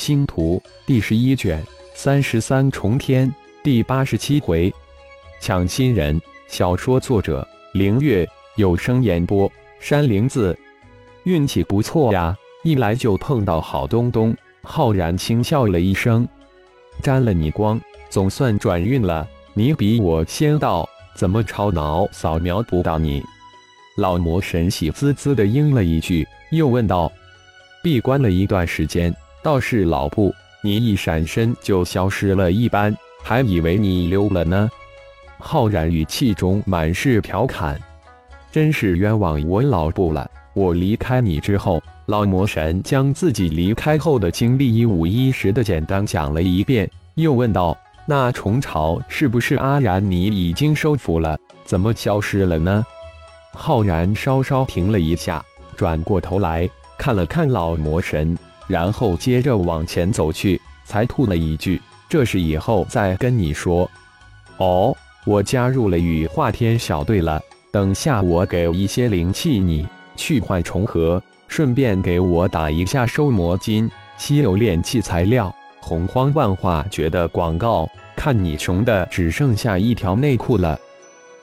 星图第十一卷三十三重天第八十七回，抢新人。小说作者：凌月，有声演播：山灵子。运气不错呀，一来就碰到好东东。浩然轻笑了一声：“沾了你光，总算转运了。你比我先到，怎么超脑扫描不到你？”老魔神喜滋滋的应了一句，又问道：“闭关了一段时间，倒是老布，你一闪身就消失了一般，还以为你溜了呢。”浩然语气中满是调侃：“真是冤枉我老布了！我离开你之后，老魔神将自己离开后的经历一五一十的简单讲了一遍，又问道：‘那虫巢是不是阿然你已经收服了？怎么消失了呢？’”浩然稍稍停了一下，转过头来看了看老魔神，然后接着往前走去，才吐了一句：“这是以后再跟你说。”哦。我加入了羽化天小队了，等下我给一些灵气你去换重合，顺便给我打一下收魔金、稀有炼器材料、洪荒万化诀的广告。看你穷的只剩下一条内裤了。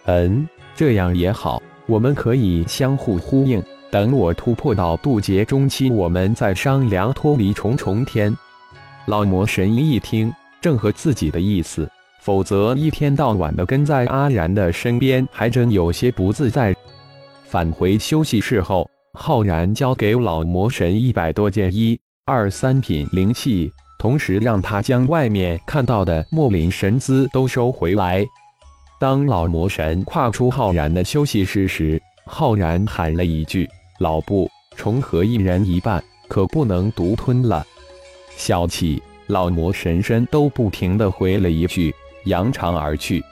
嗯，这样也好，我们可以相互呼应。等我突破到渡劫中期，我们再商量脱离重重天。老魔神一听，正合自己的意思。否则，一天到晚的跟在阿然的身边，还真有些不自在。返回休息室后，浩然交给老魔神一百多件一二三品灵器，同时让他将外面看到的莫林神姿都收回来。当老魔神跨出浩然的休息室时，浩然喊了一句：“老布，重合一人一半，可不能独吞了。”小气！老魔神身都不停的回了一句。扬长而去，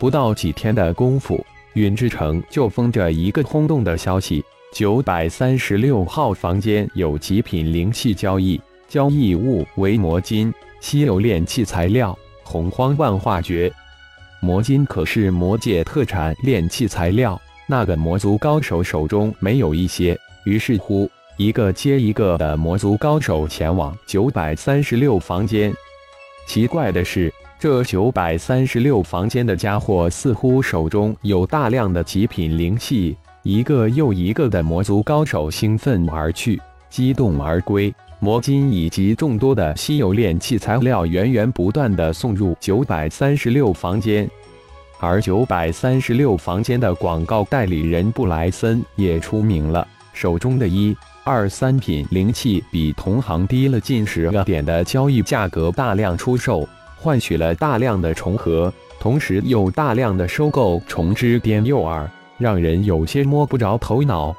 不到几天的功夫，云之城就封着一个轰动的消息：九百三十六号房间有极品灵气交易，交易物为魔金、稀有炼器材料、洪荒万化诀。魔金可是魔界特产炼器材料，那个魔族高手手中没有一些。于是乎，一个接一个的魔族高手前往九百三十六房间。奇怪的是。这九百三十六房间的家伙似乎手中有大量的极品灵气，一个又一个的魔族高手兴奋而去，激动而归。魔金以及众多的稀有炼器材料源源不断的送入九百三十六房间，而九百三十六房间的广告代理人布莱森也出名了，手中的一二三品灵气比同行低了近十个点的交易价格，大量出售。换取了大量的重合，同时又大量的收购重之颠诱饵，让人有些摸不着头脑。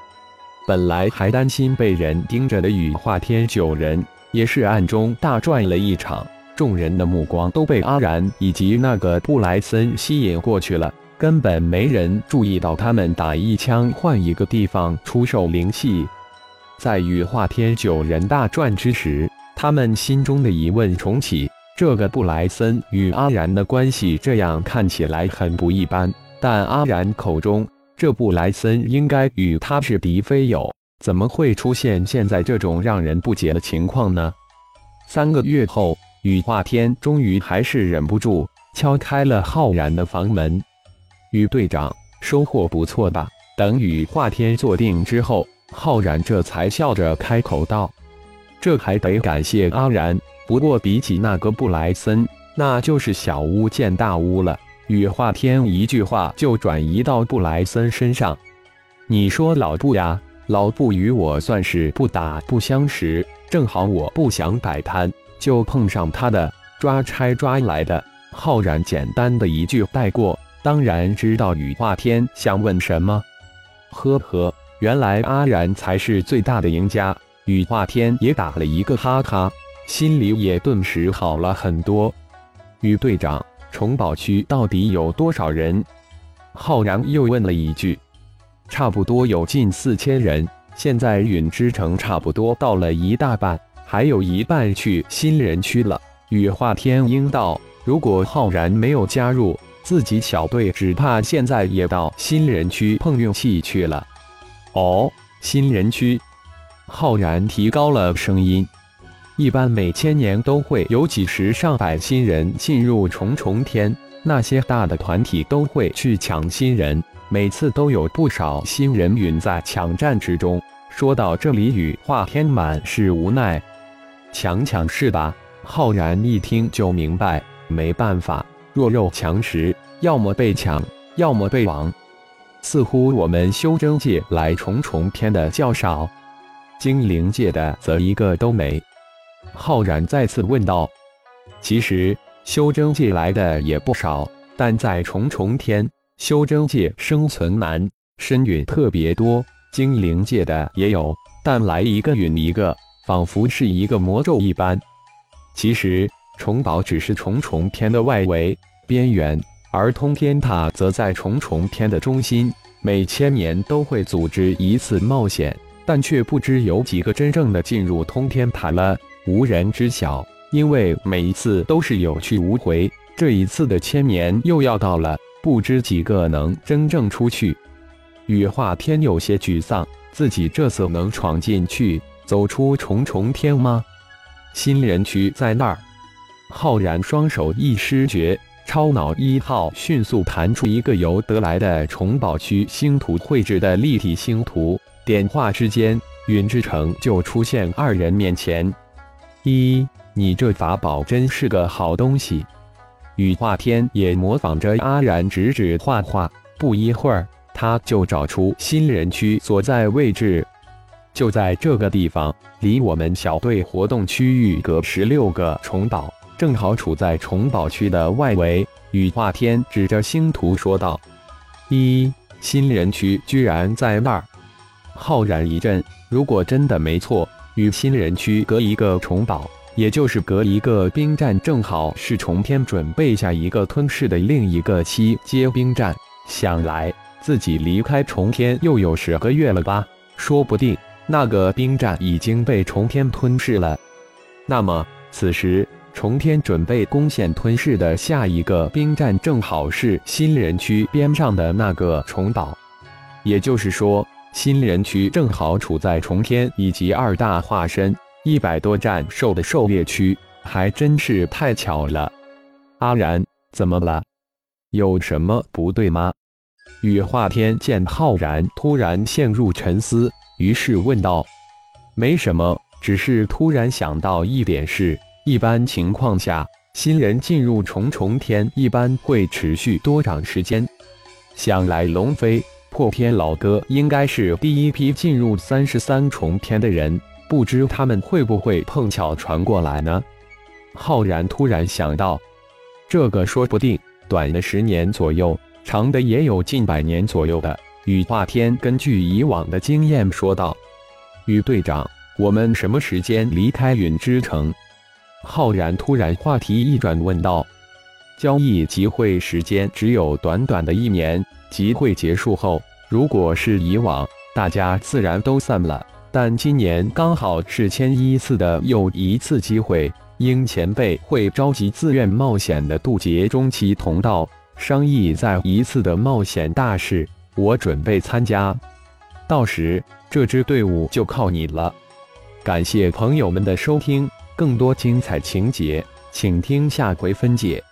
本来还担心被人盯着的羽化天九人，也是暗中大赚了一场。众人的目光都被阿然以及那个布莱森吸引过去了，根本没人注意到他们打一枪换一个地方出售灵气。在羽化天九人大赚之时，他们心中的疑问重启。这个布莱森与阿然的关系这样看起来很不一般，但阿然口中这布莱森应该与他是敌非友，怎么会出现现在这种让人不解的情况呢？三个月后，羽化天终于还是忍不住敲开了浩然的房门。羽队长，收获不错吧？等羽化天坐定之后，浩然这才笑着开口道：“这还得感谢阿然。”不过比起那个布莱森，那就是小巫见大巫了。羽化天一句话就转移到布莱森身上。你说老布呀，老布与我算是不打不相识，正好我不想摆摊，就碰上他的抓差抓来的。浩然简单的一句带过，当然知道羽化天想问什么。呵呵，原来阿然才是最大的赢家。羽化天也打了一个哈哈。心里也顿时好了很多。于队长，重宝区到底有多少人？浩然又问了一句。差不多有近四千人。现在陨之城差不多到了一大半，还有一半去新人区了。羽化天鹰道：“如果浩然没有加入自己小队，只怕现在也到新人区碰运气去了。”哦，新人区。浩然提高了声音。一般每千年都会有几十上百新人进入重重天，那些大的团体都会去抢新人，每次都有不少新人陨在抢战之中。说到这里，羽化天满是无奈，强抢是吧？浩然一听就明白，没办法，弱肉强食，要么被抢，要么被亡。似乎我们修真界来重重天的较少，精灵界的则一个都没。浩然再次问道：“其实修真界来的也不少，但在重重天，修真界生存难，身陨特别多。精灵界的也有，但来一个陨一个，仿佛是一个魔咒一般。其实重宝只是重重天的外围边缘，而通天塔则在重重天的中心。每千年都会组织一次冒险，但却不知有几个真正的进入通天塔了。”无人知晓，因为每一次都是有去无回。这一次的千年又要到了，不知几个能真正出去。羽化天有些沮丧，自己这次能闯进去，走出重重天吗？新人区在那儿。浩然双手一施诀，超脑一号迅速弹出一个由得来的重宝区星图绘制的立体星图，点画之间，云之城就出现二人面前。一，你这法宝真是个好东西。羽化天也模仿着阿然指指画画，不一会儿，他就找出新人区所在位置，就在这个地方，离我们小队活动区域隔十六个虫岛，正好处在虫宝区的外围。羽化天指着星图说道：“一，新人区居然在那儿。”浩然一震，如果真的没错。与新人区隔一个重岛，也就是隔一个兵站，正好是重天准备下一个吞噬的另一个七阶兵站。想来自己离开重天又有十个月了吧？说不定那个兵站已经被重天吞噬了。那么此时重天准备攻陷吞噬的下一个兵站，正好是新人区边上的那个重岛。也就是说。新人区正好处在重天以及二大化身一百多战兽的狩猎区，还真是太巧了。阿然，怎么了？有什么不对吗？羽化天见浩然突然陷入沉思，于是问道：“没什么，只是突然想到一点事。一般情况下，新人进入重重天一般会持续多长时间？想来龙飞。”破天老哥应该是第一批进入三十三重天的人，不知他们会不会碰巧传过来呢？浩然突然想到，这个说不定，短的十年左右，长的也有近百年左右的。羽化天根据以往的经验说道：“羽队长，我们什么时间离开陨之城？”浩然突然话题一转，问道：“交易集会时间只有短短的一年。”集会结束后，如果是以往，大家自然都散了。但今年刚好是千一次的又一次机会，鹰前辈会召集自愿冒险的渡劫中期同道，商议再一次的冒险大事。我准备参加，到时这支队伍就靠你了。感谢朋友们的收听，更多精彩情节，请听下回分解。